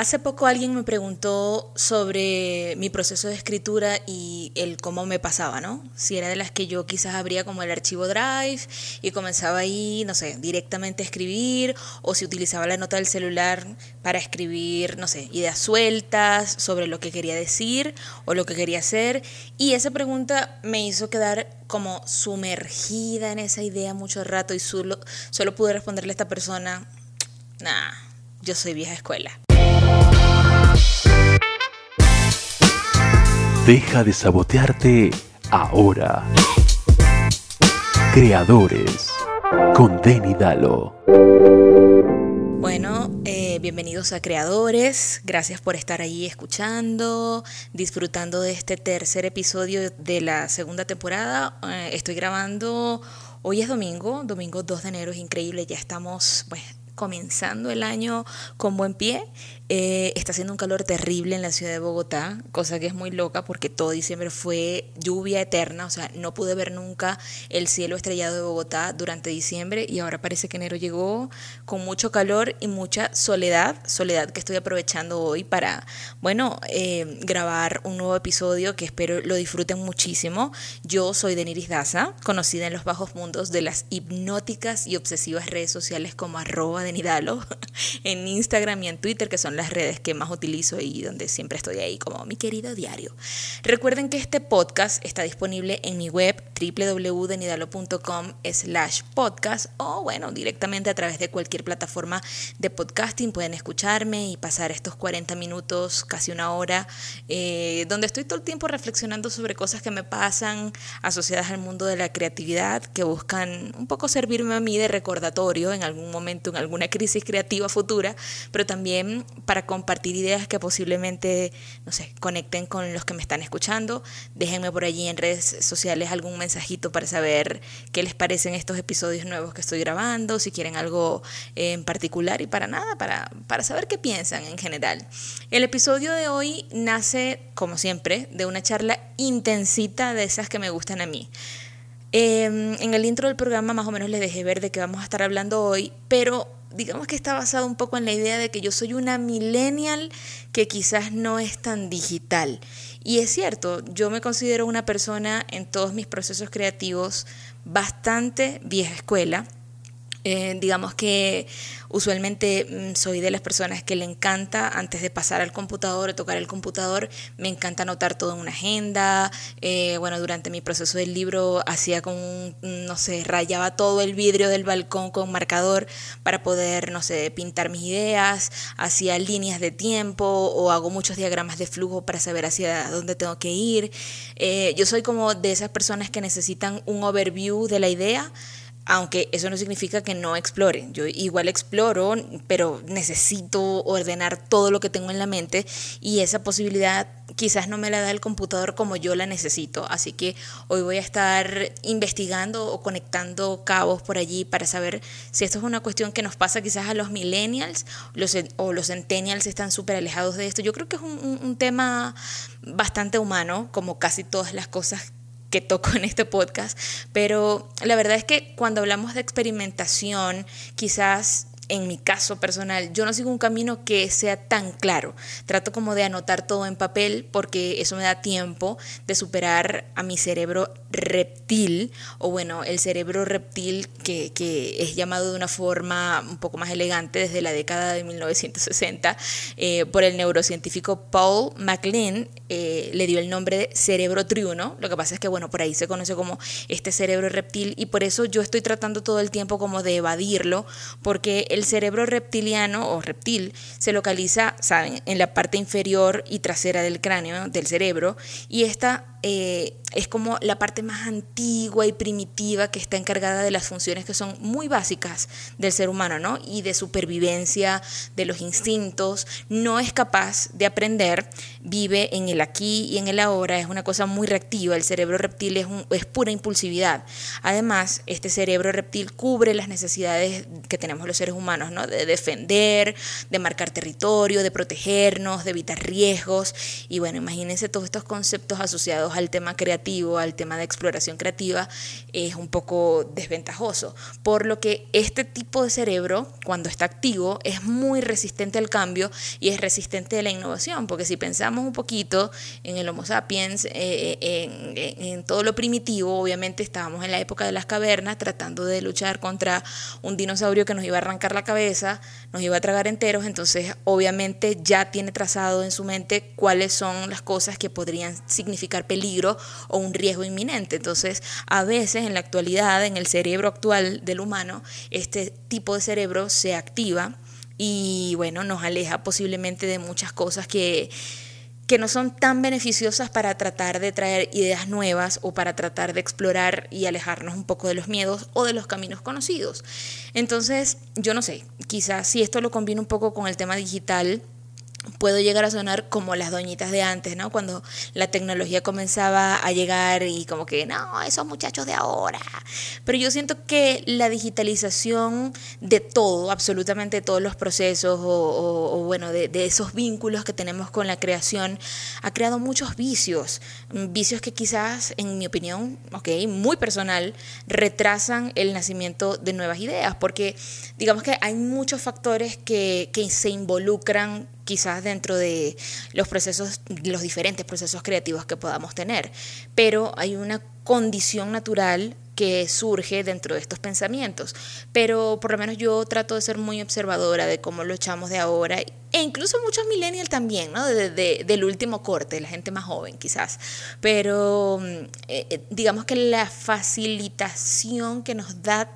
Hace poco alguien me preguntó sobre mi proceso de escritura y el cómo me pasaba, ¿no? Si era de las que yo quizás abría como el archivo Drive y comenzaba ahí, no sé, directamente a escribir, o si utilizaba la nota del celular para escribir, no sé, ideas sueltas sobre lo que quería decir o lo que quería hacer. Y esa pregunta me hizo quedar como sumergida en esa idea mucho rato y solo, solo pude responderle a esta persona, nah, yo soy vieja escuela. Deja de sabotearte ahora. Creadores con Denny Dalo. Bueno, eh, bienvenidos a Creadores. Gracias por estar ahí escuchando, disfrutando de este tercer episodio de la segunda temporada. Eh, estoy grabando, hoy es domingo, domingo 2 de enero, es increíble, ya estamos pues, comenzando el año con buen pie eh, está haciendo un calor terrible en la ciudad de Bogotá, cosa que es muy loca porque todo diciembre fue lluvia eterna, o sea, no pude ver nunca el cielo estrellado de Bogotá durante diciembre y ahora parece que enero llegó con mucho calor y mucha soledad, soledad que estoy aprovechando hoy para, bueno, eh, grabar un nuevo episodio que espero lo disfruten muchísimo. Yo soy Deniris Daza, conocida en los bajos mundos de las hipnóticas y obsesivas redes sociales como arroba Denidalo en Instagram y en Twitter, que son las redes que más utilizo y donde siempre estoy ahí como mi querido diario. Recuerden que este podcast está disponible en mi web www.denidalo.com slash podcast o bueno, directamente a través de cualquier plataforma de podcasting pueden escucharme y pasar estos 40 minutos, casi una hora, eh, donde estoy todo el tiempo reflexionando sobre cosas que me pasan asociadas al mundo de la creatividad, que buscan un poco servirme a mí de recordatorio en algún momento, en alguna crisis creativa futura, pero también para compartir ideas que posiblemente, no sé, conecten con los que me están escuchando. Déjenme por allí en redes sociales algún mensajito para saber qué les parecen estos episodios nuevos que estoy grabando, si quieren algo en particular y para nada, para, para saber qué piensan en general. El episodio de hoy nace, como siempre, de una charla intensita de esas que me gustan a mí. Em, en el intro del programa más o menos les dejé ver de qué vamos a estar hablando hoy, pero digamos que está basado un poco en la idea de que yo soy una millennial que quizás no es tan digital. Y es cierto, yo me considero una persona en todos mis procesos creativos bastante vieja escuela. Eh, digamos que Usualmente mm, soy de las personas que le encanta, antes de pasar al computador o tocar el computador, me encanta anotar todo en una agenda. Eh, bueno, durante mi proceso del libro hacía con, no sé, rayaba todo el vidrio del balcón con marcador para poder, no sé, pintar mis ideas, hacía líneas de tiempo o hago muchos diagramas de flujo para saber hacia dónde tengo que ir. Eh, yo soy como de esas personas que necesitan un overview de la idea aunque eso no significa que no explore. Yo igual exploro, pero necesito ordenar todo lo que tengo en la mente y esa posibilidad quizás no me la da el computador como yo la necesito. Así que hoy voy a estar investigando o conectando cabos por allí para saber si esto es una cuestión que nos pasa quizás a los millennials los, o los centennials están súper alejados de esto. Yo creo que es un, un tema bastante humano, como casi todas las cosas que toco en este podcast, pero la verdad es que cuando hablamos de experimentación, quizás en mi caso personal, yo no sigo un camino que sea tan claro. Trato como de anotar todo en papel porque eso me da tiempo de superar a mi cerebro reptil, o bueno, el cerebro reptil que, es llamado de una forma un poco más elegante desde la década de 1960 eh, por el neurocientífico Paul MacLean, eh, le dio el nombre de cerebro triuno. Lo que pasa es que, bueno, por ahí se conoce como este cerebro reptil y por eso yo estoy tratando todo el tiempo como de evadirlo, porque el cerebro reptiliano o reptil se localiza, ¿saben?, en la parte inferior y trasera del cráneo, del cerebro, y esta eh, es como la parte más antigua y primitiva que está encargada de las funciones que son muy básicas del ser humano, ¿no? Y de supervivencia, de los instintos. No es capaz de aprender, vive en el aquí y en el ahora, es una cosa muy reactiva. El cerebro reptil es, es pura impulsividad. Además, este cerebro reptil cubre las necesidades que tenemos los seres humanos, ¿no? De defender, de marcar territorio, de protegernos, de evitar riesgos. Y bueno, imagínense todos estos conceptos asociados al tema creativo, al tema de exploración creativa, es un poco desventajoso. Por lo que este tipo de cerebro, cuando está activo, es muy resistente al cambio y es resistente a la innovación, porque si pensamos un poquito en el Homo sapiens, eh, en, en todo lo primitivo, obviamente estábamos en la época de las cavernas tratando de luchar contra un dinosaurio que nos iba a arrancar la cabeza, nos iba a tragar enteros, entonces obviamente ya tiene trazado en su mente cuáles son las cosas que podrían significar peligro o un riesgo inminente. Entonces, a veces en la actualidad, en el cerebro actual del humano, este tipo de cerebro se activa y bueno, nos aleja posiblemente de muchas cosas que que no son tan beneficiosas para tratar de traer ideas nuevas o para tratar de explorar y alejarnos un poco de los miedos o de los caminos conocidos. Entonces, yo no sé, quizás si esto lo combina un poco con el tema digital, puedo llegar a sonar como las doñitas de antes, ¿no? Cuando la tecnología comenzaba a llegar y como que, no, esos muchachos de ahora. Pero yo siento que la digitalización de todo, absolutamente todos los procesos o, bueno, de, esos vínculos que tenemos con la creación, ha creado muchos vicios, vicios que quizás, en mi opinión, ok, muy personal, retrasan el nacimiento de nuevas ideas, porque digamos que hay muchos factores que, que se involucran quizás dentro de los procesos, los diferentes procesos creativos que podamos tener. Pero hay una condición natural que surge dentro de estos pensamientos. Pero por lo menos yo trato de ser muy observadora de cómo lo echamos de ahora e incluso muchos millennials también, ¿no? De, del último corte, la gente más joven quizás. Pero mm, eh, eh, digamos que la facilitación que nos da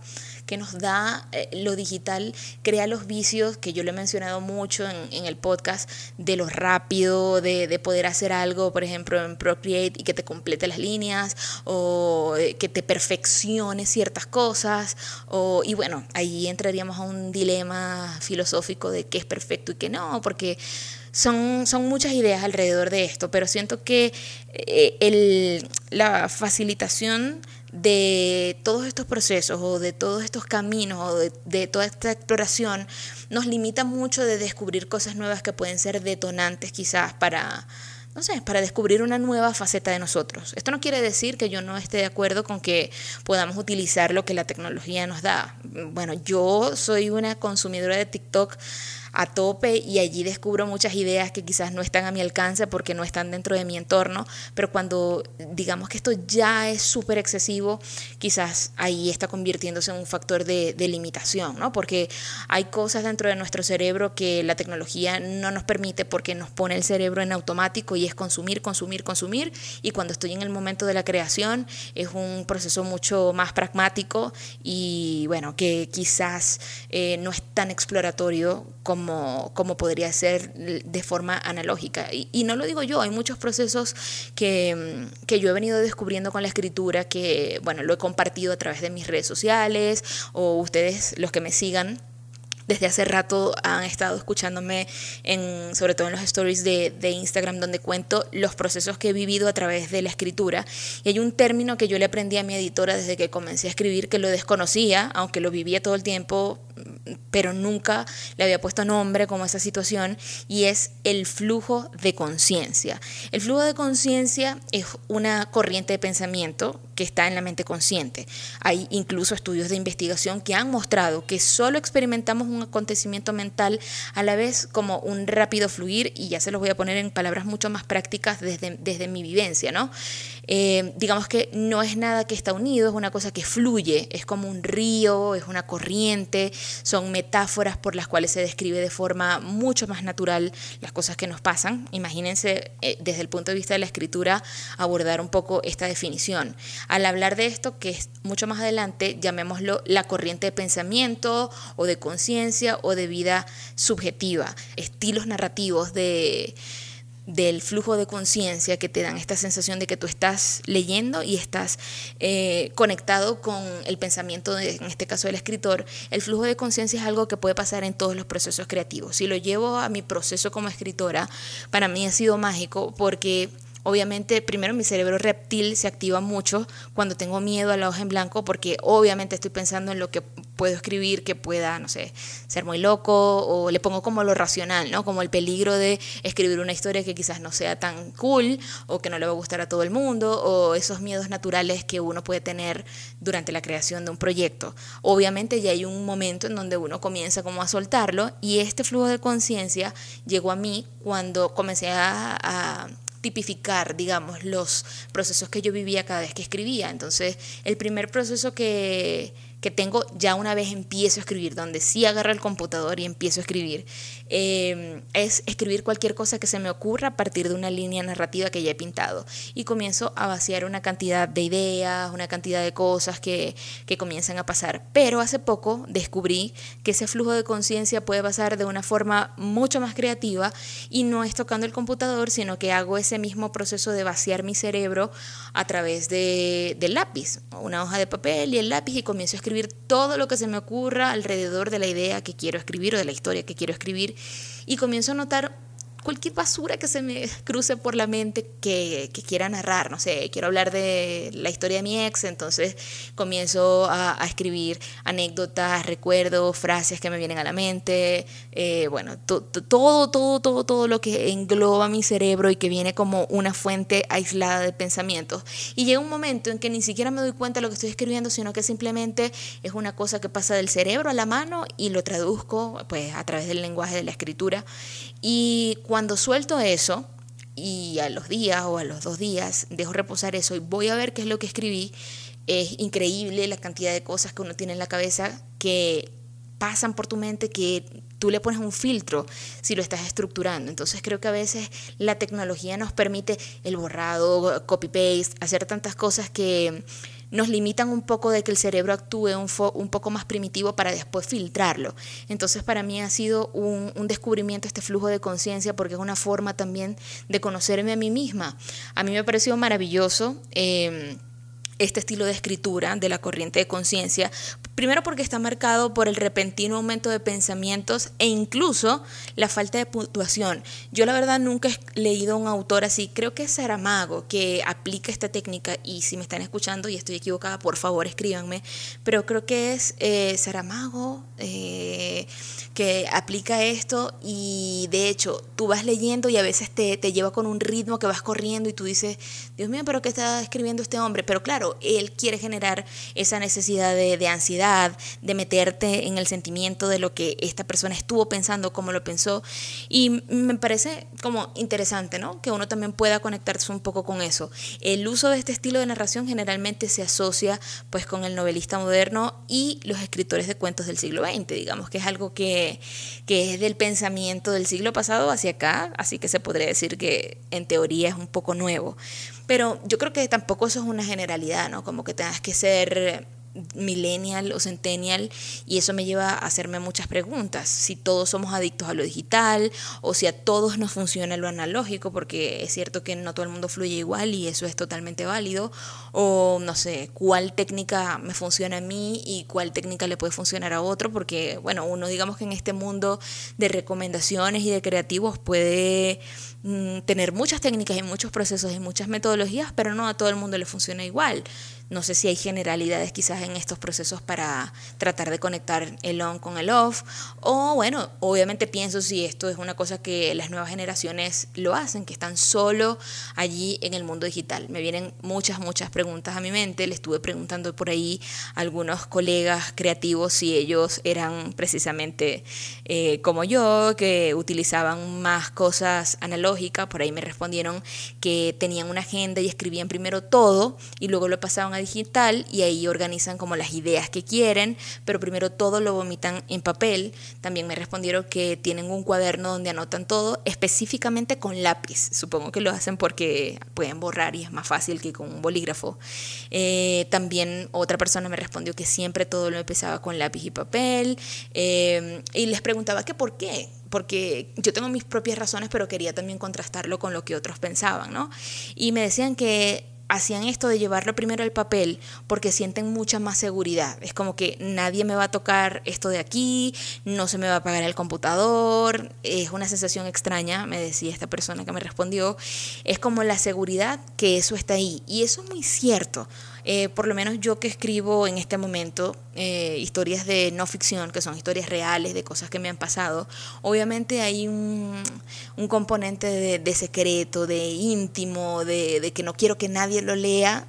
que nos da eh, lo digital, crea los vicios que yo le he mencionado mucho en, el podcast, de lo rápido, de, de, poder hacer algo, por ejemplo, en Procreate y que te complete las líneas, o eh, que te perfeccione ciertas cosas, o, y bueno, ahí entraríamos a un dilema filosófico de qué es perfecto y qué no, porque son, son muchas ideas alrededor de esto, pero siento que eh, el, la facilitación de todos estos procesos o de todos estos caminos o de, toda esta exploración nos limita mucho de descubrir cosas nuevas que pueden ser detonantes quizás para, no sé, para descubrir una nueva faceta de nosotros. Esto no quiere decir que yo no esté de acuerdo con que podamos utilizar lo que la tecnología nos da. Bueno, yo soy una consumidora de TikTok a tope y allí descubro muchas ideas que quizás no están a mi alcance porque no están dentro de mi entorno, pero cuando digamos que esto ya es súper excesivo, quizás ahí está convirtiéndose en un factor de, de, limitación, ¿no? Porque hay cosas dentro de nuestro cerebro que la tecnología no nos permite porque nos pone el cerebro en automático y es consumir, consumir, consumir, y cuando estoy en el momento de la creación es un proceso mucho más pragmático y bueno, que quizás eh, no es tan exploratorio como como, podría ser de forma analógica. Y, no lo digo yo, hay muchos procesos que, que yo he venido descubriendo con la escritura que, bueno, lo he compartido a través de mis redes sociales o ustedes, los que me sigan, desde hace rato han estado escuchándome, sobre todo en los stories de, de, Instagram, donde cuento los procesos que he vivido a través de la escritura. Y hay un término que yo le aprendí a mi editora desde que comencé a escribir, que lo desconocía, aunque lo vivía todo el tiempo, pero nunca le había puesto nombre como esa situación, y es el flujo de conciencia. El flujo de conciencia es una corriente de pensamiento que está en la mente consciente. Hay incluso estudios de investigación que han mostrado que solo experimentamos un acontecimiento mental a la vez como un rápido fluir, y ya se los voy a poner en palabras mucho más prácticas desde, desde mi vivencia, ¿no? Eh, digamos que no es nada que está unido, es una cosa que fluye, es como un río, es una corriente, son metáforas por las cuales se describe de forma mucho más natural las cosas que nos pasan. Imagínense eh, desde el punto de vista de la escritura abordar un poco esta definición. Al hablar de esto, que es mucho más adelante, llamémoslo la corriente de pensamiento o de conciencia o de vida subjetiva, estilos narrativos de del flujo de conciencia que te dan esta sensación de que tú estás leyendo y estás eh, conectado con el pensamiento, de, en este caso del escritor, el flujo de conciencia es algo que puede pasar en todos los procesos creativos. Si lo llevo a mi proceso como escritora, para mí ha sido mágico porque Obviamente, primero mi cerebro reptil se activa mucho cuando tengo miedo a la hoja en blanco porque obviamente estoy pensando en lo que puedo escribir que pueda, no sé, ser muy loco o le pongo como lo racional, ¿no? Como el peligro de escribir una historia que quizás no sea tan cool o que no le va a gustar a todo el mundo o esos miedos naturales que uno puede tener durante la creación de un proyecto. Obviamente ya hay un momento en donde uno comienza como a soltarlo y este flujo de conciencia llegó a mí cuando comencé a, a tipificar, digamos, los procesos que yo vivía cada vez que escribía. Entonces, el primer proceso que, que tengo ya una vez empiezo a escribir, donde sí agarro el computador y empiezo a escribir, eh, es escribir cualquier cosa que se me ocurra a partir de una línea narrativa que ya he pintado. Y comienzo a vaciar una cantidad de ideas, una cantidad de cosas que, que comienzan a pasar. Pero hace poco descubrí que ese flujo de conciencia puede pasar de una forma mucho más creativa y no es tocando el computador, sino que hago ese mismo proceso de vaciar mi cerebro a través de, del lápiz, una hoja de papel y el lápiz y comienzo a escribir todo lo que se me ocurra alrededor de la idea que quiero escribir o de la historia que quiero escribir y comienzo a notar cualquier basura que se me cruce por la mente que, quiera narrar. No sé, quiero hablar de la historia de mi ex, entonces comienzo a, escribir anécdotas, recuerdos, frases que me vienen a la mente. Eh, bueno, todo, todo, todo, todo lo que engloba mi cerebro y que viene como una fuente aislada de pensamientos. Y llega un momento en que ni siquiera me doy cuenta de lo que estoy escribiendo, sino que simplemente es una cosa que pasa del cerebro a la mano y lo traduzco pues a través del lenguaje de la escritura. Y cuando suelto eso, y a los días o a los dos días dejo reposar eso y voy a ver qué es lo que escribí, es increíble la cantidad de cosas que uno tiene en la cabeza que pasan por tu mente que tú le pones un filtro si lo estás estructurando. Entonces creo que a veces la tecnología nos permite el borrado, copy-paste, hacer tantas cosas que nos limitan un poco de que el cerebro actúe un, un poco más primitivo para después filtrarlo. Entonces para mí ha sido un, descubrimiento este flujo de conciencia porque es una forma también de conocerme a mí misma. A mí me ha parecido maravilloso. Eh, este estilo de escritura de la corriente de conciencia, primero porque está marcado por el repentino aumento de pensamientos e incluso la falta de puntuación. Yo la verdad nunca he leído a un autor así, creo que es Saramago que aplica esta técnica y si me están escuchando y estoy equivocada, por favor escríbanme, pero creo que es eh, Saramago eh, que aplica esto y de hecho tú vas leyendo y a veces te, te lleva con un ritmo que vas corriendo y tú dices, Dios mío, pero ¿qué está escribiendo este hombre? Pero claro, él quiere generar esa necesidad de, ansiedad, de meterte en el sentimiento de lo que esta persona estuvo pensando, cómo lo pensó. Y me parece como interesante, ¿no? Que uno también pueda conectarse un poco con eso. El uso de este estilo de narración generalmente se asocia pues con el novelista moderno y los escritores de cuentos del siglo XX, digamos que es algo que, que es del pensamiento del siglo pasado hacia acá, así que se podría decir que en teoría es un poco nuevo. Pero yo creo que tampoco eso es una generalidad, ¿no? Como que tengas que ser millennial o centennial y eso me lleva a hacerme muchas preguntas, si todos somos adictos a lo digital o si a todos nos funciona lo analógico, porque es cierto que no todo el mundo fluye igual y eso es totalmente válido, o no sé, cuál técnica me funciona a mí y cuál técnica le puede funcionar a otro, porque bueno, uno digamos que en este mundo de recomendaciones y de creativos puede Mm, tener muchas técnicas y muchos procesos y muchas metodologías, pero no a todo el mundo le funciona igual. No sé si hay generalidades quizás en estos procesos para tratar de conectar el on con el off. O bueno, obviamente pienso si esto es una cosa que las nuevas generaciones lo hacen, que están solo allí en el mundo digital. Me vienen muchas, muchas preguntas a mi mente. Le estuve preguntando por ahí a algunos colegas creativos si ellos eran precisamente eh, como yo, que utilizaban más cosas analógicas. Por ahí me respondieron que tenían una agenda y escribían primero todo y luego lo pasaban digital y ahí organizan como las ideas que quieren, pero primero todo lo vomitan en papel. También me respondieron que tienen un cuaderno donde anotan todo, específicamente con lápiz. Supongo que lo hacen porque pueden borrar y es más fácil que con un bolígrafo. Eh, también otra persona me respondió que siempre todo lo empezaba con lápiz y papel. Eh, y les preguntaba que por qué porque yo tengo mis propias razones, pero quería también contrastarlo con lo que otros pensaban, ¿no? Y me decían que hacían esto de llevarlo primero al papel porque sienten mucha más seguridad. Es como que nadie me va a tocar esto de aquí, no se me va a apagar el computador. Es una sensación extraña, me decía esta persona que me respondió. Es como la seguridad que eso está ahí. Y eso es muy cierto. Eh, por lo menos yo que escribo en este momento eh, historias de no ficción, que son historias reales de cosas que me han pasado, obviamente hay un, componente de, secreto, de íntimo, de, que no quiero que nadie lo lea,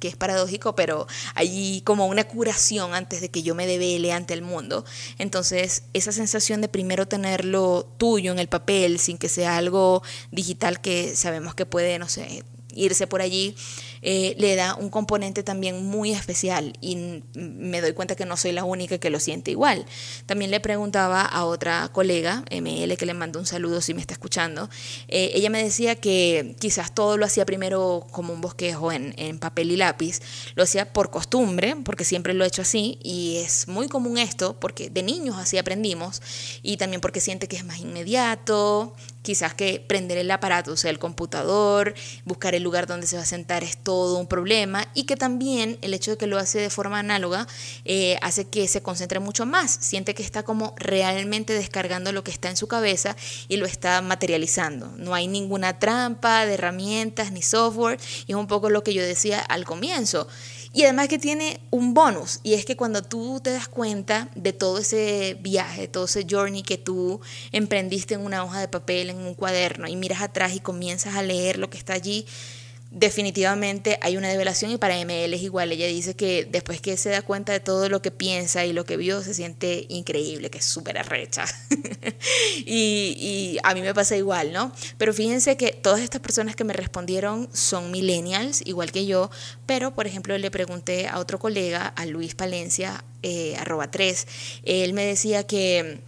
que es paradójico, pero hay como una curación antes de que yo me devele ante el mundo. Entonces, esa sensación de primero tenerlo tuyo en el papel, sin que sea algo digital que sabemos que puede, no sé, irse por allí, eh, le da un componente también muy especial y me doy cuenta que no soy la única que lo siente igual. También le preguntaba a otra colega, ML, que le mando un saludo si me está escuchando, eh, ella me decía que quizás todo lo hacía primero como un bosquejo en, papel y lápiz, lo hacía por costumbre, porque siempre lo he hecho así y es muy común esto, porque de niños así aprendimos y también porque siente que es más inmediato, quizás que prender el aparato, o sea, el computador, buscar el lugar donde se va a sentar es todo un problema y que también el hecho de que lo hace de forma análoga eh, hace que se concentre mucho más, siente que está como realmente descargando lo que está en su cabeza y lo está materializando. No hay ninguna trampa de herramientas ni software y es un poco lo que yo decía al comienzo. Y además que tiene un bonus, y es que cuando tú te das cuenta de todo ese viaje, todo ese journey que tú emprendiste en una hoja de papel, en un cuaderno, y miras atrás y comienzas a leer lo que está allí, definitivamente hay una develación y para ML es igual. Ella dice que después que se da cuenta de todo lo que piensa y lo que vio, se siente increíble, que es súper arrecha. y, a mí me pasa igual, ¿no? Pero fíjense que todas estas personas que me respondieron son millennials, igual que yo, pero por ejemplo le pregunté a otro colega, a Luis Palencia, eh, arroba 3, él me decía que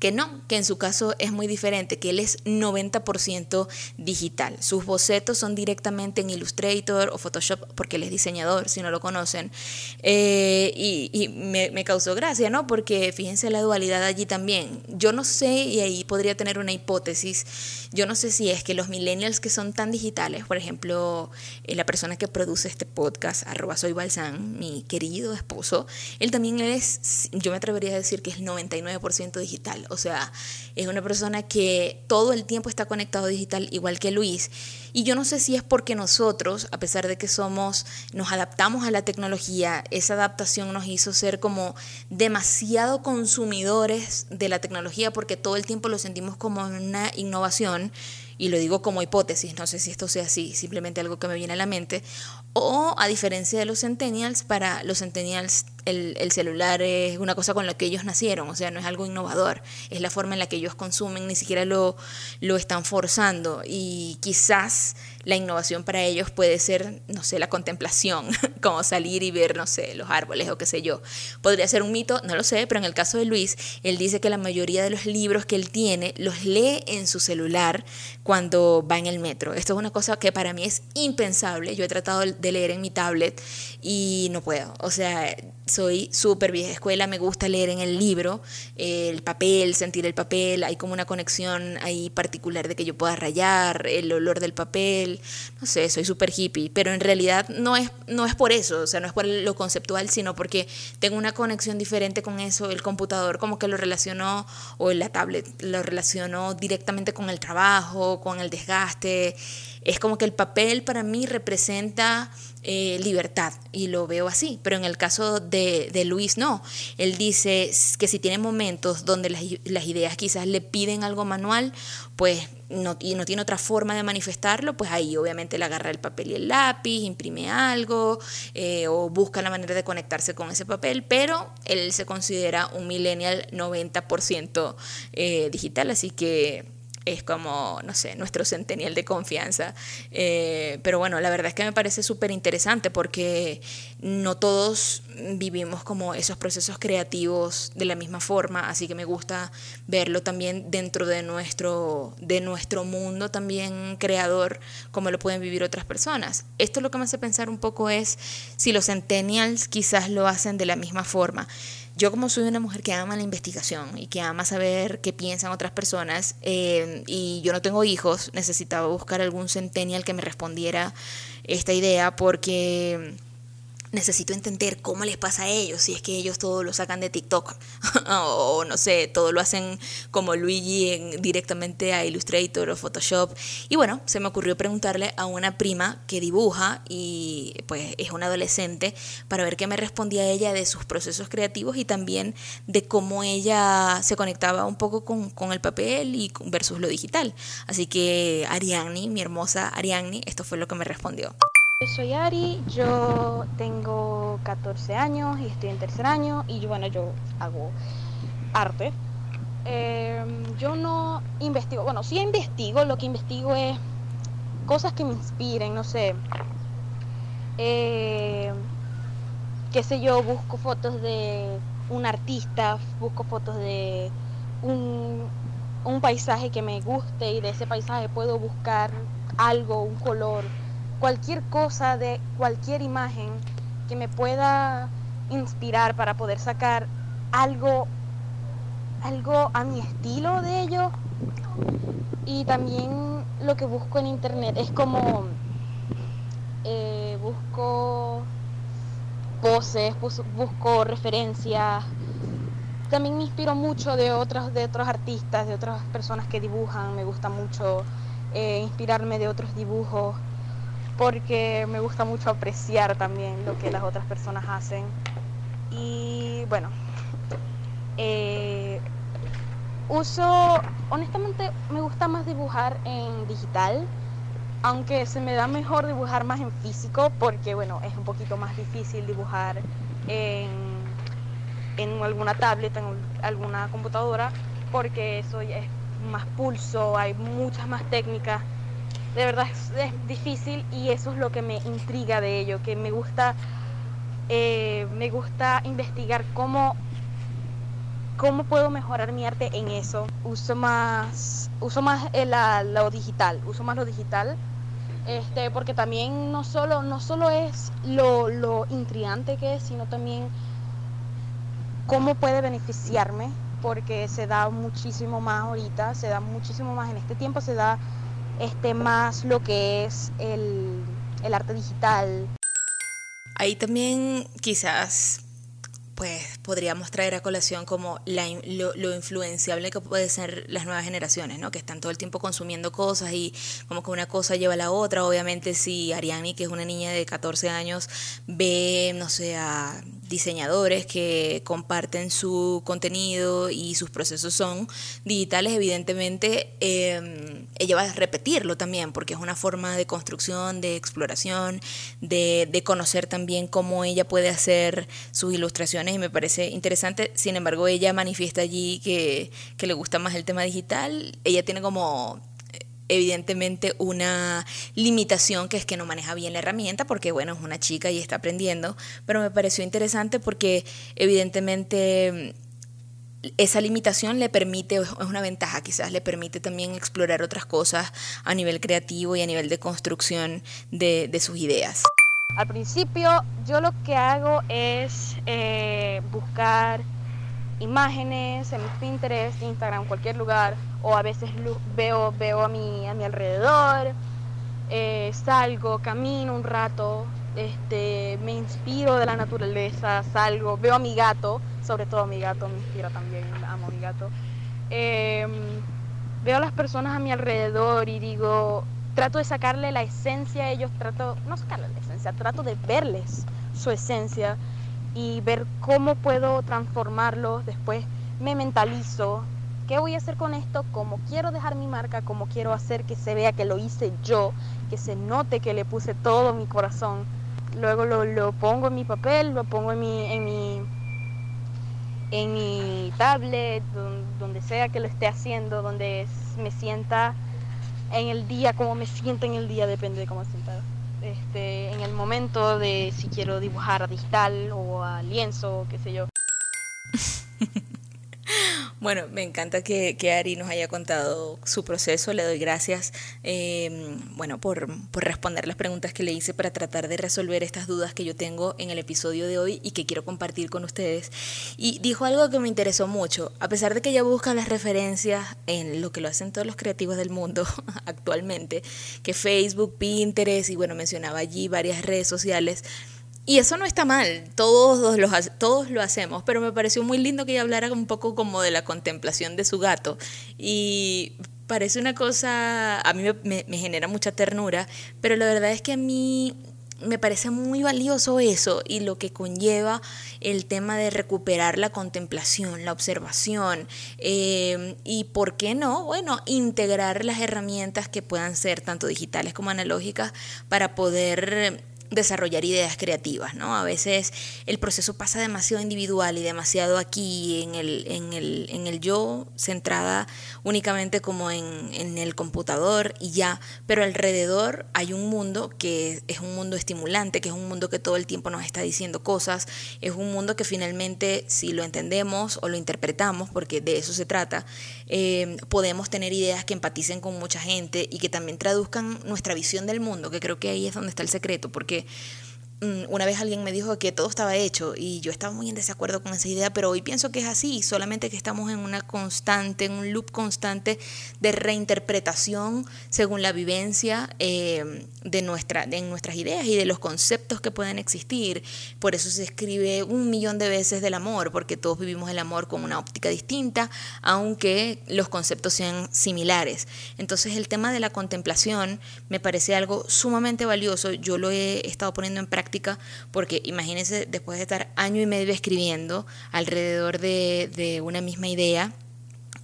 que no, que en su caso es muy diferente, que él es 90% digital. Sus bocetos son directamente en Illustrator o Photoshop, porque él es diseñador, si no lo conocen. Eh, y, me, causó gracia, ¿no? Porque fíjense la dualidad allí también. Yo no sé, y ahí podría tener una hipótesis, yo no sé si es que los millennials que son tan digitales, por ejemplo, eh, la persona que produce este podcast, arroba soy Balsán, mi querido esposo, él también es, yo me atrevería a decir que es 99% digital. O sea, es una persona que todo el tiempo está conectado digital, igual que Luis. Y yo no sé si es porque nosotros, a pesar de que somos, nos adaptamos a la tecnología, esa adaptación nos hizo ser como demasiado consumidores de la tecnología porque todo el tiempo lo sentimos como una innovación y lo digo como hipótesis, no sé si esto sea así, simplemente algo que me viene a la mente, o a diferencia de los centennials, para los centennials el, el, celular es una cosa con la que ellos nacieron, o sea, no es algo innovador, es la forma en la que ellos consumen, ni siquiera lo, lo están forzando y quizás la innovación para ellos puede ser, no sé, la contemplación, como salir y ver, no sé, los árboles o qué sé yo. Podría ser un mito, no lo sé, pero en el caso de Luis, él dice que la mayoría de los libros que él tiene los lee en su celular cuando va en el metro. Esto es una cosa que para mí es impensable. Yo he tratado de leer en mi tablet y no puedo. O sea, soy súper vieja escuela, me gusta leer en el libro, el papel, sentir el papel, hay como una conexión ahí particular de que yo pueda rayar, el olor del papel, no sé, soy súper hippie, pero en realidad no es, no es por eso, o sea, no es por lo conceptual, sino porque tengo una conexión diferente con eso, el computador como que lo relacionó, o la tablet lo relacionó directamente con el trabajo, con el desgaste, es como que el papel para mí representa eh, libertad y lo veo así, pero en el caso de, Luis no, él dice que si tiene momentos donde las, las ideas quizás le piden algo manual, pues no, y no tiene otra forma de manifestarlo, pues ahí obviamente le agarra el papel y el lápiz, imprime algo eh, o busca la manera de conectarse con ese papel, pero él se considera un millennial 90% eh, digital, así que es como, no sé, nuestro centenial de confianza. Eh, pero bueno, la verdad es que me parece súper interesante porque no todos vivimos como esos procesos creativos de la misma forma, así que me gusta verlo también dentro de nuestro, de nuestro mundo también creador, como lo pueden vivir otras personas. Esto lo que me hace pensar un poco es si los centennials quizás lo hacen de la misma forma yo como soy una mujer que ama la investigación y que ama saber qué piensan otras personas eh, y yo no tengo hijos, necesitaba buscar algún centennial que me respondiera esta idea porque necesito entender cómo les pasa a ellos, si es que ellos todo lo sacan de TikTok o no sé, todo lo hacen como Luigi en, directamente a Illustrator o Photoshop. Y bueno, se me ocurrió preguntarle a una prima que dibuja y pues es una adolescente para ver qué me respondía ella de sus procesos creativos y también de cómo ella se conectaba un poco con, con el papel y versus lo digital. Así que Ariani, mi hermosa Ariani, esto fue lo que me respondió. Yo soy Ari, yo tengo 14 años y estoy en tercer año y bueno, yo hago arte. Em, yo no investigo, bueno, sí investigo, lo que investigo es cosas que me inspiren, no sé. Eh, qué sé yo, busco fotos de un artista, busco fotos de un paisaje que me guste y de ese paisaje puedo buscar algo, un color cualquier cosa, de cualquier imagen que me pueda inspirar para poder sacar algo, algo a mi estilo de ello. Y también lo que busco en internet es como eh, busco poses, busco referencias. También me inspiro mucho de otros, de otros artistas, de otras personas que dibujan. Me gusta mucho eh, inspirarme de otros dibujos porque me gusta mucho apreciar también lo que las otras personas hacen. Y bueno, eh, uso, honestamente me gusta más dibujar en digital, aunque se me da mejor dibujar más en físico, porque bueno, es un poquito más difícil dibujar en, en alguna tablet, en alguna computadora, porque eso es más pulso, hay muchas más técnicas de verdad es, difícil y eso es lo que me intriga de ello, que me gusta, eh, me gusta investigar cómo, cómo puedo mejorar mi arte en eso. Uso más, uso más lo digital, uso más lo digital. Este, porque también no solo, no solo es lo, lo intrigante que es, sino también cómo puede beneficiarme, porque se da muchísimo más ahorita, se da muchísimo más en este tiempo, se da este, más lo que es el, el arte digital. Ahí también quizás pues podríamos traer a colación como lo, influenciable que pueden ser las nuevas generaciones, ¿no? Que están todo el tiempo consumiendo cosas y como que una cosa lleva a la otra. Obviamente si Ariani, que es una niña de 14 años, ve, no sé, a diseñadores que comparten su contenido y sus procesos son digitales, evidentemente em, ella va a repetirlo también, porque es una forma de construcción, de exploración, de, de conocer también cómo ella puede hacer sus ilustraciones y me parece interesante. Sin embargo, ella manifiesta allí que, que le gusta más el tema digital. Ella tiene como evidentemente una limitación que es que no maneja bien la herramienta porque bueno, es una chica y está aprendiendo, pero me pareció interesante porque evidentemente esa limitación le permite, es una ventaja quizás, le permite también explorar otras cosas a nivel creativo y a nivel de construcción de, sus ideas. Al principio yo lo que hago es eh, buscar imágenes en Pinterest, Instagram, cualquier lugar, o a veces veo, veo a, mi, a mi alrededor, eh, salgo, camino un rato, este, me inspiro de la naturaleza, salgo, veo a mi gato, sobre todo mi gato, me inspira también, amo a mi gato. Em, veo a las personas a mi alrededor y digo, trato de sacarle la esencia a ellos, trato, no sacarle la esencia, trato de verles su esencia y ver cómo puedo transformarlos. Después me mentalizo, ¿qué voy a hacer con esto? ¿Cómo quiero dejar mi marca? ¿Cómo quiero hacer que se vea que lo hice yo? Que se note que le puse todo mi corazón. Luego lo, pongo en mi papel, lo pongo en mi, en mi, en mi tablet, donde sea que lo esté haciendo, donde me sienta en el día, como me siento en el día, depende de cómo sienta este, en el momento de si quiero dibujar a digital o a lienzo, qué sé yo. Bueno, me encanta que, que, Ari nos haya contado su proceso. Le doy gracias em, bueno, por, por, responder las preguntas que le hice para tratar de resolver estas dudas que yo tengo en el episodio de hoy y que quiero compartir con ustedes. Y dijo algo que me interesó mucho. A pesar de que ella busca las referencias en lo que lo hacen todos los creativos del mundo actualmente, que Facebook, Pinterest y bueno, mencionaba allí varias redes sociales Y eso no está mal, todos, los, todos lo hacemos, pero me pareció muy lindo que ella hablara un poco como de la contemplación de su gato. Y parece una cosa, a mí me, genera mucha ternura, pero la verdad es que a mí me parece muy valioso eso y lo que conlleva el tema de recuperar la contemplación, la observación eh, y, ¿por qué no? Bueno, integrar las herramientas que puedan ser tanto digitales como analógicas para poder desarrollar ideas creativas, ¿no? A veces el proceso pasa demasiado individual y demasiado aquí en el, en el, en el yo, centrada únicamente como en, en, el computador y ya, pero alrededor hay un mundo que es un mundo estimulante, que es un mundo que todo el tiempo nos está diciendo cosas, es un mundo que finalmente si lo entendemos o lo interpretamos, porque de eso se trata, eh, podemos tener ideas que empaticen con mucha gente y que también traduzcan nuestra visión del mundo, que creo que ahí es donde está el secreto, porque Mm, una vez alguien me dijo que todo estaba hecho y yo estaba muy en desacuerdo con esa idea, pero hoy pienso que es así, solamente que estamos en una constante, en un loop constante de reinterpretación según la vivencia eh, de, nuestra, de nuestras ideas y de los conceptos que pueden existir. Por eso se escribe un millón de veces del amor, porque todos vivimos el amor con una óptica distinta, aunque los conceptos sean similares. Entonces el tema de la contemplación me parece algo sumamente valioso, yo lo he estado poniendo en práctica porque imagínense después de estar año y medio escribiendo alrededor de, una misma idea,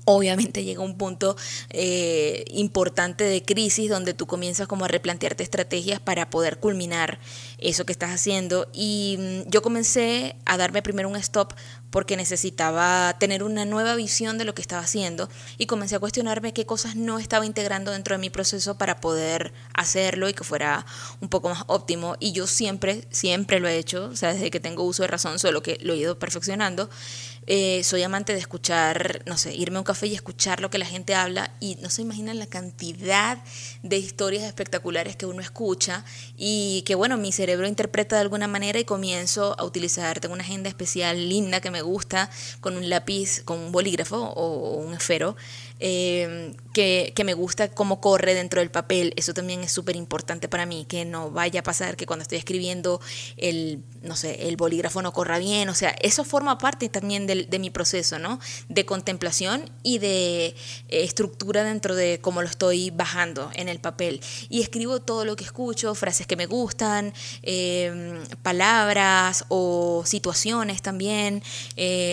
obviamente llega un punto eh, importante de crisis donde tú comienzas como a replantearte estrategias para poder culminar eso que estás haciendo y mm, yo comencé a darme primero un stop porque necesitaba tener una nueva visión de lo que estaba haciendo y comencé a cuestionarme qué cosas no estaba integrando dentro de mi proceso para poder hacerlo y que fuera un poco más óptimo. Y yo siempre, siempre lo he hecho, o sea, desde que tengo uso de razón, solo que lo he ido perfeccionando. Eh, soy amante de escuchar, no sé, irme a un café y escuchar lo que la gente habla y no se imaginan la cantidad de historias espectaculares que uno escucha y que bueno, mi cerebro interpreta de alguna manera y comienzo a utilizar, tengo una agenda especial linda que me gusta con un lápiz, con un bolígrafo o un esfero eh, que, me gusta cómo corre dentro del papel. Eso también es súper importante para mí, que no vaya a pasar que cuando estoy escribiendo el, no sé, el bolígrafo no corra bien. O sea, eso forma parte también de, de mi proceso, ¿no? De contemplación y de eh, estructura dentro de cómo lo estoy bajando en el papel. Y escribo todo lo que escucho, frases que me gustan, eh, palabras o situaciones también.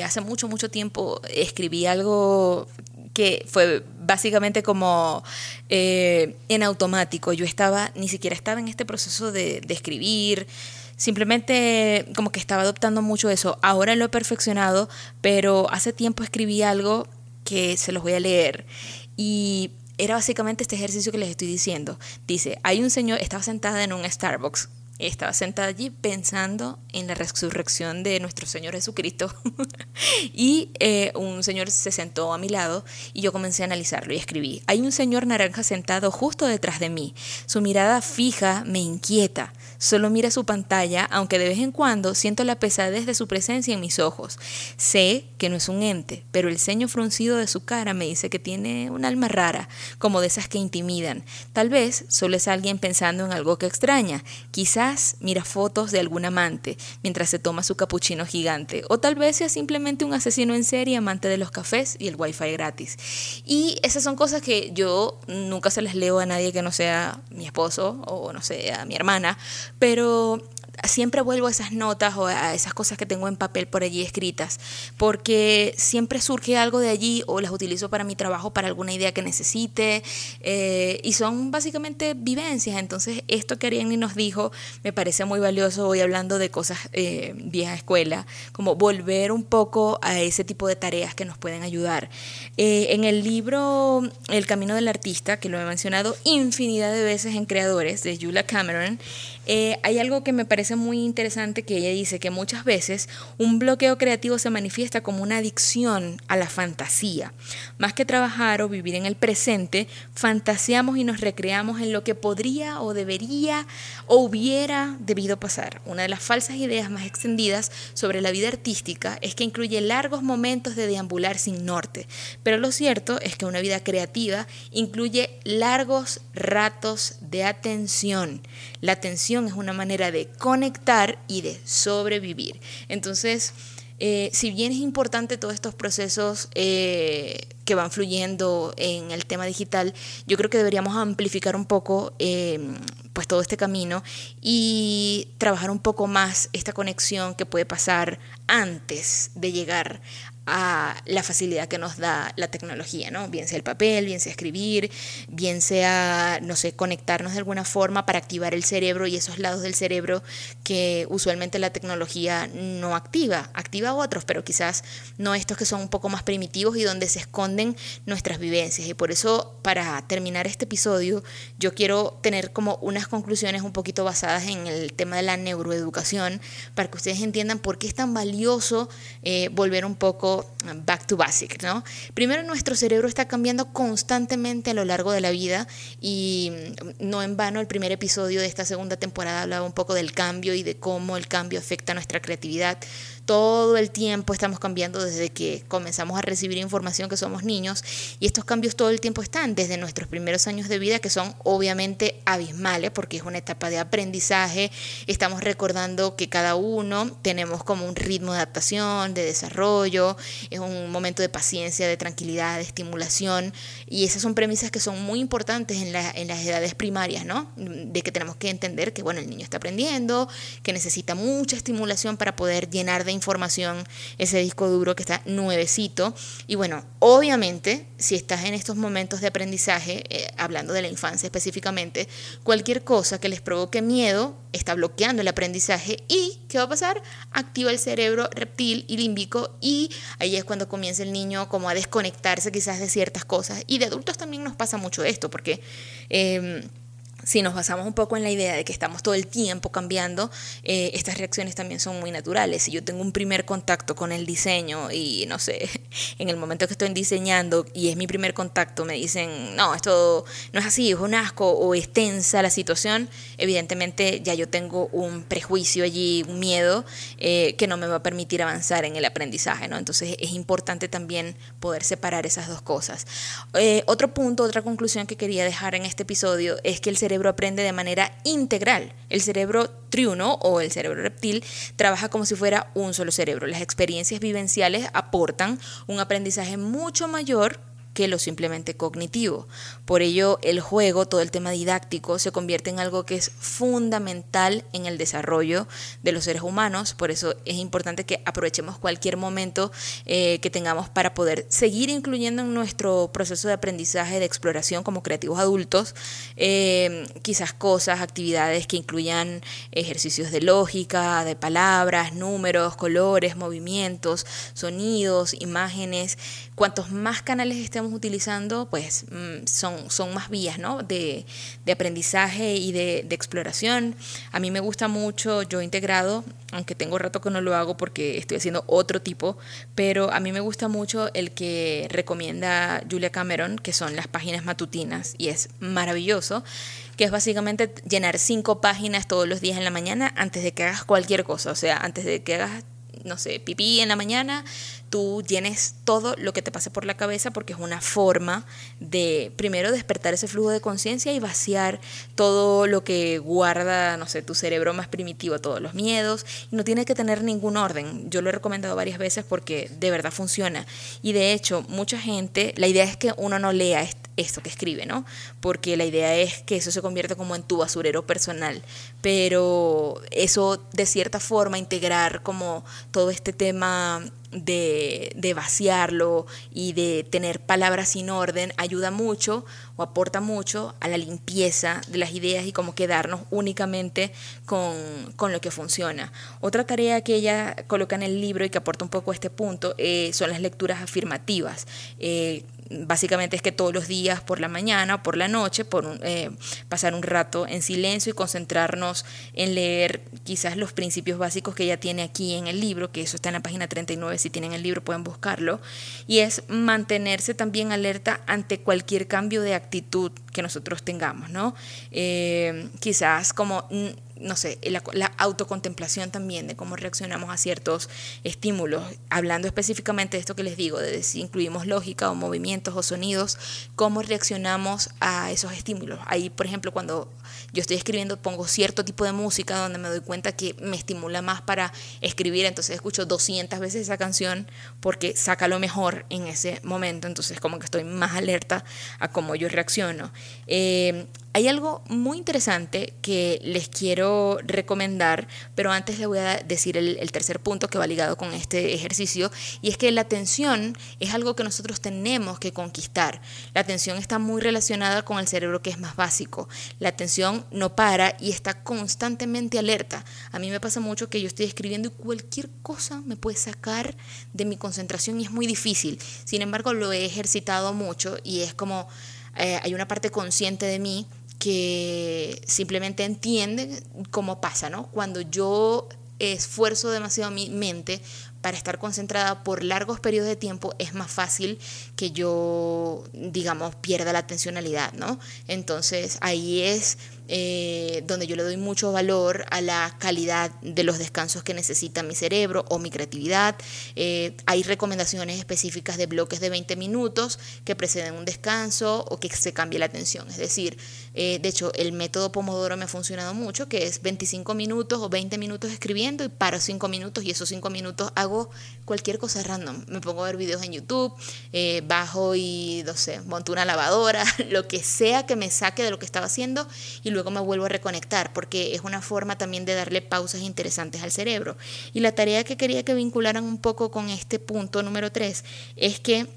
hace mucho, mucho tiempo escribí algo que fue básicamente como eh, en automático. Yo estaba, ni siquiera estaba en este proceso de, de, escribir, simplemente como que estaba adoptando mucho eso. Ahora lo he perfeccionado, pero hace tiempo escribí algo que se los voy a leer. Y era básicamente este ejercicio que les estoy diciendo. Dice, hay un señor, estaba sentada en un Starbucks estaba sentada allí pensando en la resurrección de nuestro Señor Jesucristo. Y eh, un señor se sentó a mi lado y yo comencé a analizarlo y escribí, hay un señor naranja sentado justo detrás de mí, su mirada fija me inquieta, solo mira su pantalla, aunque de vez en cuando siento la pesadez de su presencia en mis ojos. Sé que no es un ente, pero el ceño fruncido de su cara me dice que tiene un alma rara, como de esas que intimidan. Tal vez solo es alguien pensando en algo que extraña, quizás mira fotos de algún amante mientras se toma su capuchino gigante, o tal vez sea simplemente un asesino en serie amante de los cafés y el wifi gratis. Y esas son cosas que yo nunca se las leo a nadie que no sea mi esposo o no sé, a mi hermana, pero siempre vuelvo a esas notas o a esas cosas que tengo en papel por allí escritas, porque siempre surge algo de allí o las utilizo para mi trabajo, para alguna idea que necesite, eh, y son básicamente vivencias. Entonces, esto que Ariane nos dijo me parece muy valioso hoy hablando de cosas eh, vieja escuela, como volver un poco a ese tipo de tareas que nos pueden ayudar. Eh, en el libro El Camino del Artista, que lo he mencionado infinidad de veces en Creadores, de Julia Cameron, hay algo que me parece muy interesante que ella dice que muchas veces un bloqueo creativo se manifiesta como una adicción a la fantasía. Más que trabajar o vivir en el presente, fantaseamos y nos recreamos en lo que podría o debería o hubiera debido pasar. Una de las falsas ideas más extendidas sobre la vida artística es que incluye largos momentos de deambular sin norte, pero lo cierto es que una vida creativa incluye largos ratos de atención. La atención es una manera de conectar y de sobrevivir. Entonces, eh, si bien es importante todos estos procesos eh, que van fluyendo en el tema digital, yo creo que deberíamos amplificar un poco em, pues todo este camino y trabajar un poco más esta conexión que puede pasar antes de llegar a la facilidad que nos da la tecnología, ¿no? Bien sea el papel, bien sea escribir, bien sea, no sé, conectarnos de alguna forma para activar el cerebro y esos lados del cerebro que usualmente la tecnología no activa, activa otros, pero quizás no estos que son un poco más primitivos y donde se esconden nuestras vivencias. Y por eso, para terminar este episodio, yo quiero tener como unas conclusiones un poquito basadas en el tema de la neuroeducación, para que ustedes entiendan por qué es tan valioso eh, volver un poco back to basic, ¿no? Primero, nuestro cerebro está cambiando constantemente a lo largo de la vida y no en vano el primer episodio de esta segunda temporada hablaba un poco del cambio y de cómo el cambio afecta a nuestra creatividad todo el tiempo estamos cambiando desde que comenzamos a recibir información que somos niños y estos cambios todo el tiempo están desde nuestros primeros años de vida que son obviamente abismales porque es una etapa de aprendizaje, estamos recordando que cada uno tenemos como un ritmo de adaptación, de desarrollo, es un momento de paciencia, de tranquilidad, de estimulación y esas son premisas que son muy importantes en, en las edades primarias, ¿no? De que tenemos que entender que bueno, el niño está aprendiendo, que necesita mucha estimulación para poder llenar de información ese disco duro que está nuevecito. Y bueno, obviamente, si estás en estos momentos de aprendizaje, eh, hablando de la infancia específicamente, cualquier cosa que les provoque miedo está bloqueando el aprendizaje y ¿qué va a pasar? Activa el cerebro reptil y límbico y ahí es cuando comienza el niño como a desconectarse quizás de ciertas cosas. Y de adultos también nos pasa mucho esto porque... Eh, si nos basamos un poco en la idea de que estamos todo el tiempo cambiando, eh, estas reacciones también son muy naturales. Si yo tengo un primer contacto con el diseño y no sé, en el momento que estoy diseñando y es mi primer contacto, me dicen, no, esto no es así, es un asco o es tensa la situación, evidentemente ya yo tengo un prejuicio allí, un miedo eh, que no me va a permitir avanzar en el aprendizaje. ¿no? Entonces es importante también poder separar esas dos cosas. Eh, otro punto, otra conclusión que quería dejar en este episodio es que el cerebro aprende de manera integral. El cerebro triuno o el cerebro reptil trabaja como si fuera un solo cerebro. Las experiencias vivenciales aportan un aprendizaje mucho mayor que lo simplemente cognitivo. Por ello, el juego, todo el tema didáctico, se convierte en algo que es fundamental en el desarrollo de los seres humanos. Por eso es importante que aprovechemos cualquier momento eh, que tengamos para poder seguir incluyendo en nuestro proceso de aprendizaje, de exploración como creativos adultos, eh, quizás cosas, actividades que incluyan ejercicios de lógica, de palabras, números, colores, movimientos, sonidos, imágenes. Cuantos más canales estemos utilizando, pues mm, son, son más vías ¿no? de, aprendizaje y de, exploración. A mí me gusta mucho yo integrado, aunque tengo rato que no lo hago porque estoy haciendo otro tipo, pero a mí me gusta mucho el que recomienda Julia Cameron, que son las páginas matutinas, y es maravilloso que es básicamente llenar cinco páginas todos los días en la mañana antes de que hagas cualquier cosa, o sea, antes de que hagas no sé, pipí en la mañana, tú tienes todo lo que te pase por la cabeza porque es una forma de primero despertar ese flujo de conciencia y vaciar todo lo que guarda, no sé, tu cerebro más primitivo, todos los miedos, no tiene que tener ningún orden. Yo lo he recomendado varias veces porque de verdad funciona. Y de hecho, mucha gente, la idea es que uno no lea esto que escribe, ¿no? Porque la idea es que eso se convierta como en tu basurero personal, pero eso de cierta forma integrar como todo este tema de, de, vaciarlo y de tener palabras sin orden ayuda mucho o aporta mucho a la limpieza de las ideas y como quedarnos únicamente con, con lo que funciona. Otra tarea que ella coloca en el libro y que aporta un poco a este punto eh, son las lecturas afirmativas. Eh, básicamente es que todos los días por la mañana por la noche por eh, pasar un rato en silencio y concentrarnos en leer quizás los principios básicos que ella tiene aquí en el libro, que eso está en la página 39, si tienen el libro pueden buscarlo, y es mantenerse también alerta ante cualquier cambio de actitud que nosotros tengamos, ¿no? Eh, quizás como no sé, la, la, autocontemplación también de cómo reaccionamos a ciertos estímulos, hablando específicamente de esto que les digo, de si incluimos lógica o movimientos o sonidos, cómo reaccionamos a esos estímulos. Ahí, por ejemplo, cuando yo estoy escribiendo, pongo cierto tipo de música donde me doy cuenta que me estimula más para escribir, entonces escucho 200 veces esa canción porque saca lo mejor en ese momento, entonces como que estoy más alerta a cómo yo reacciono. Eh, hay algo muy interesante que les quiero recomendar, pero antes les voy a decir el, tercer punto que va ligado con este ejercicio, y es que la atención es algo que nosotros tenemos que conquistar. La atención está muy relacionada con el cerebro que es más básico. La atención no para y está constantemente alerta. A mí me pasa mucho que yo estoy escribiendo y cualquier cosa me puede sacar de mi concentración y es muy difícil. Sin embargo, lo he ejercitado mucho y es como... Eh, hay una parte consciente de mí que simplemente entiende cómo pasa, ¿no? Cuando yo esfuerzo demasiado mi mente para estar concentrada por largos periodos de tiempo, es más fácil que yo, digamos, pierda la atencionalidad, ¿no? Entonces ahí es eh, donde yo le doy mucho valor a la calidad de los descansos que necesita mi cerebro o mi creatividad. Eh, hay recomendaciones específicas de bloques de 20 minutos que preceden un descanso o que se cambie la atención. Es decir, eh, de hecho, el método Pomodoro me ha funcionado mucho, que es 25 minutos o 20 minutos escribiendo y paro 5 minutos y esos 5 minutos hago cualquier cosa random. Me pongo a ver videos en YouTube, bajo y, no sé, monto una lavadora, lo que sea que me saque de lo que estaba haciendo y luego luego me vuelvo a reconectar, porque es una forma también de darle pausas interesantes al cerebro. Y la tarea que quería que vincularan un poco con este punto número 3 es que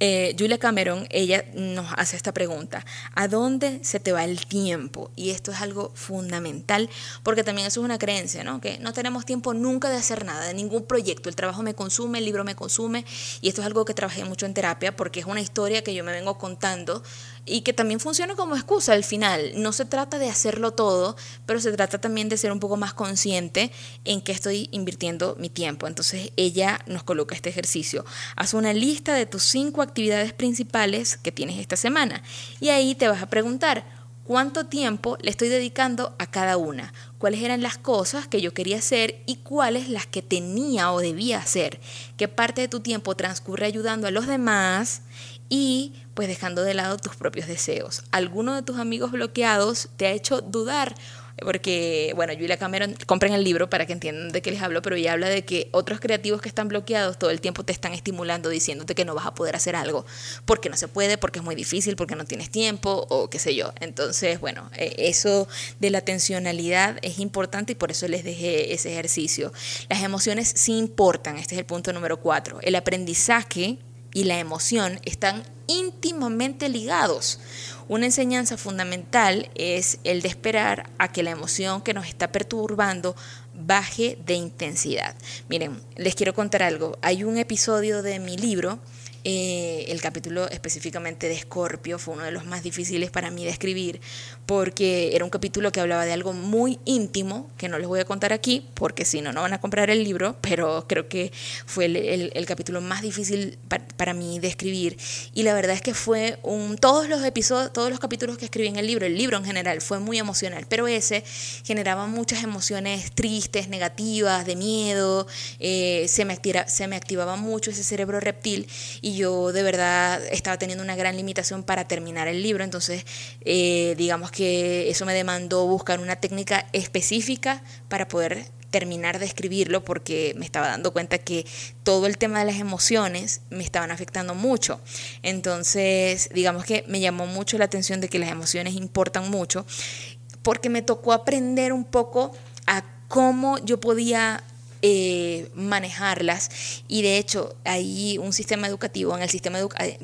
eh, Julia Cameron, ella nos hace esta pregunta, ¿a dónde se te va el tiempo? Y esto es algo fundamental porque también eso es una creencia, ¿no? Que no tenemos tiempo nunca de hacer nada, de ningún proyecto, el trabajo me consume, el libro me consume y esto es algo que trabajé mucho en terapia porque es una historia que yo me vengo contando y que también funciona como excusa al final. No se trata de hacerlo todo, pero se trata también de ser un poco más consciente en qué estoy invirtiendo mi tiempo. Entonces ella nos coloca este ejercicio. Haz una lista de tus cinco actividades principales que tienes esta semana y ahí te vas a preguntar, cuánto tiempo le estoy dedicando a cada una, cuáles eran las cosas que yo quería hacer y cuáles las que tenía o debía hacer, qué parte de tu tiempo transcurre ayudando a los demás y pues dejando de lado tus propios deseos. ¿Alguno de tus amigos bloqueados te ha hecho dudar? Porque, bueno, Julia Cameron, compren el libro para que entiendan de qué les hablo, pero ella habla de que otros creativos que están bloqueados todo el tiempo te están estimulando diciéndote que no vas a poder hacer algo, porque no se puede, porque es muy difícil, porque no tienes tiempo o qué sé yo. Entonces, bueno, eh, eso de la tensionalidad es importante y por eso les dejé ese ejercicio. Las emociones sí importan, este es el punto número cuatro. El aprendizaje y la emoción están íntimamente ligados. Una enseñanza fundamental es el de esperar a que la emoción que nos está perturbando baje de intensidad. Miren, les quiero contar algo. Hay un episodio de mi libro eh, el capítulo específicamente de Escorpio fue uno de los más difíciles para mí de escribir porque era un capítulo que hablaba de algo muy íntimo que no les voy a contar aquí porque si no, no van a comprar el libro, pero creo que fue el, capítulo más difícil para, mí de escribir. Y la verdad es que fue un, todos los episodios, todos los capítulos que escribí en el libro, el libro en general fue muy emocional, pero ese generaba muchas emociones tristes, negativas, de miedo, eh, se, me se me activaba mucho ese cerebro reptil y yo de verdad estaba teniendo una gran limitación para terminar el libro, entonces eh, digamos que eso me demandó buscar una técnica específica para poder terminar de escribirlo porque me estaba dando cuenta que todo el tema de las emociones me estaban afectando mucho. Entonces, digamos que me llamó mucho la atención de que las emociones importan mucho porque me tocó aprender un poco a cómo yo podía eh, manejarlas y de hecho hay un sistema educativo, en el sistema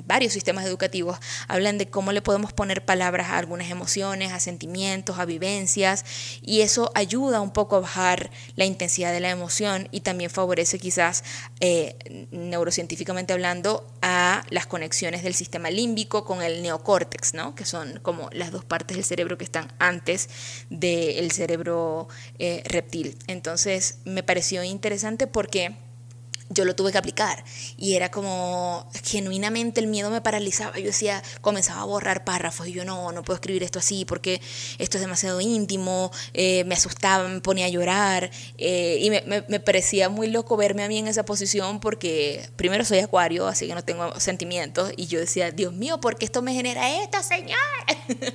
varios sistemas educativos hablan de cómo le podemos poner palabras a algunas emociones, a sentimientos, a vivencias y eso ayuda un poco a bajar la intensidad de la emoción y también favorece quizás eh, neurocientíficamente hablando a las conexiones del sistema límbico con el neocórtex, ¿no? que son como las dos partes del cerebro que están antes del cerebro eh, reptil. Entonces me pareció interesante porque yo lo tuve que aplicar y era como genuinamente el miedo me paralizaba. Yo decía, comenzaba a borrar párrafos y yo no, no puedo escribir esto así porque esto es demasiado íntimo, eh, me asustaba, me ponía a llorar eh, y me, parecía muy loco verme a mí en esa posición porque primero soy acuario, así que no tengo sentimientos y yo decía, Dios mío, ¿por qué esto me genera esto, Señor?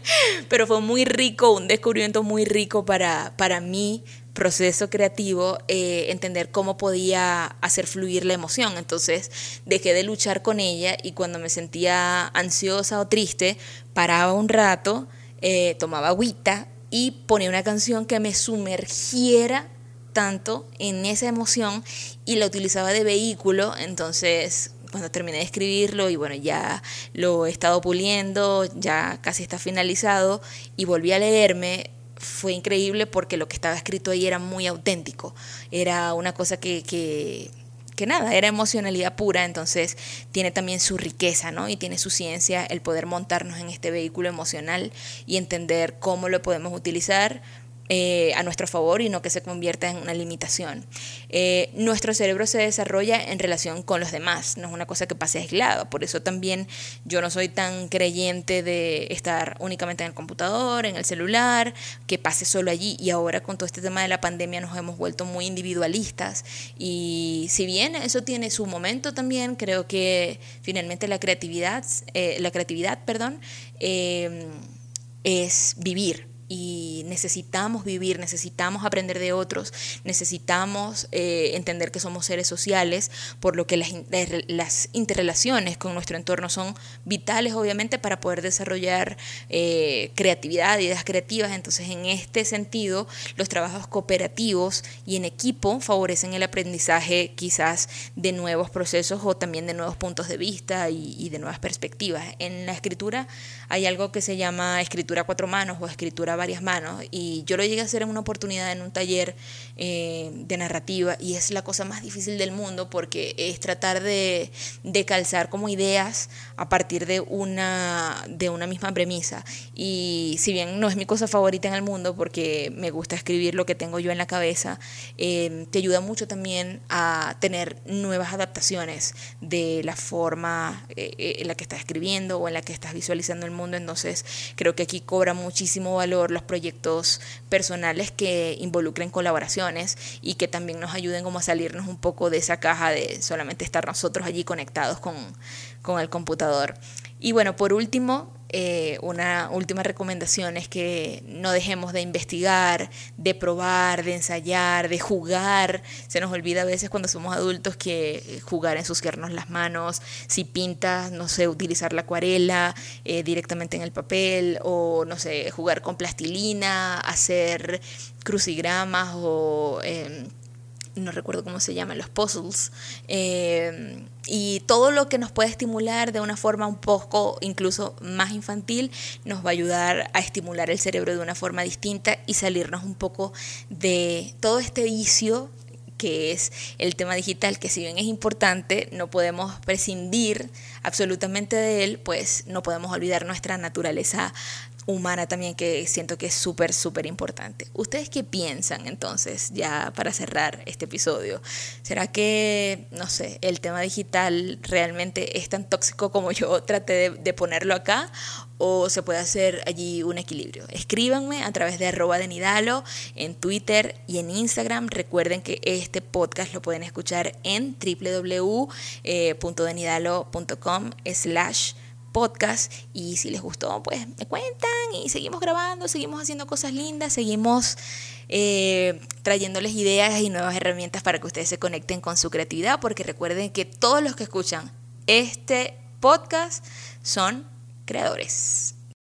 Pero fue muy rico, un descubrimiento muy rico para, para mí proceso creativo eh, entender cómo podía hacer fluir la emoción. Entonces dejé de luchar con ella y cuando me sentía ansiosa o triste, paraba un rato, eh, tomaba agüita y ponía una canción que me sumergiera tanto en esa emoción y la utilizaba de vehículo. Entonces cuando terminé de escribirlo y bueno, ya lo he estado puliendo, ya casi está finalizado y volví a leerme, fue increíble porque lo que estaba escrito ahí era muy auténtico, era una cosa que, que, que, nada, era emocionalidad pura, entonces tiene también su riqueza, ¿no? Y tiene su ciencia el poder montarnos en este vehículo emocional y entender cómo lo podemos utilizar eh, a nuestro favor y no que se convierta en una limitación. Eh, nuestro cerebro se desarrolla en relación con los demás, no es una cosa que pase aislada, por eso también yo no soy tan creyente de estar únicamente en el computador, en el celular, que pase solo allí. Y ahora con todo este tema de la pandemia nos hemos vuelto muy individualistas. Y si bien eso tiene su momento también, creo que finalmente la creatividad, eh, la creatividad, perdón, es vivir y necesitamos vivir, necesitamos aprender de otros, necesitamos eh, entender que somos seres sociales, por lo que las, interrelaciones con nuestro entorno son vitales, obviamente, para poder desarrollar eh, creatividad, ideas creativas. Entonces, en este sentido, los trabajos cooperativos y en equipo favorecen el aprendizaje quizás de nuevos procesos o también de nuevos puntos de vista y, y de nuevas perspectivas. En la escritura hay algo que se llama escritura a cuatro manos o escritura varias manos y yo lo llegué a hacer en una oportunidad en un taller eh, de narrativa y es la cosa más difícil del mundo porque es tratar de, de, calzar como ideas a partir de una, de una misma premisa. Y si bien no es mi cosa favorita en el mundo porque me gusta escribir lo que tengo yo en la cabeza, eh, te ayuda mucho también a tener nuevas adaptaciones de la forma eh, en la que estás escribiendo o en la que estás visualizando el mundo, entonces creo que aquí cobra muchísimo valor los proyectos personales que involucren colaboraciones y que también nos ayuden como a salirnos un poco de esa caja de solamente estar nosotros allí conectados con, con el computador. Y bueno, por último, eh, una última recomendación es que no dejemos de investigar, de probar, de ensayar, de jugar. Se nos olvida a veces cuando somos adultos que jugar, ensuciarnos las manos, si pintas, no sé, utilizar la acuarela eh, directamente en el papel o, no sé, jugar con plastilina, hacer crucigramas o... Em, no recuerdo cómo se llaman, los puzzles, eh, y todo lo que nos puede estimular de una forma un poco incluso más infantil nos va a ayudar a estimular el cerebro de una forma distinta y salirnos un poco de todo este vicio que es el tema digital, que si bien es importante, no podemos prescindir absolutamente de él, pues no podemos olvidar nuestra naturaleza humana también que siento que es súper, súper importante. ¿Ustedes qué piensan entonces, ya para cerrar este episodio? ¿Será que, no sé, el tema digital realmente es tan tóxico como yo traté de, ponerlo acá? ¿O se puede hacer allí un equilibrio? Escríbanme a través de arroba de en Twitter y en Instagram. Recuerden que este podcast lo pueden escuchar en www.denidalo.com slash podcast y si les gustó, pues me cuentan y seguimos grabando, seguimos haciendo cosas lindas, seguimos eh, trayéndoles ideas y nuevas herramientas para que ustedes se conecten con su creatividad, porque recuerden que todos los que escuchan este podcast son creadores.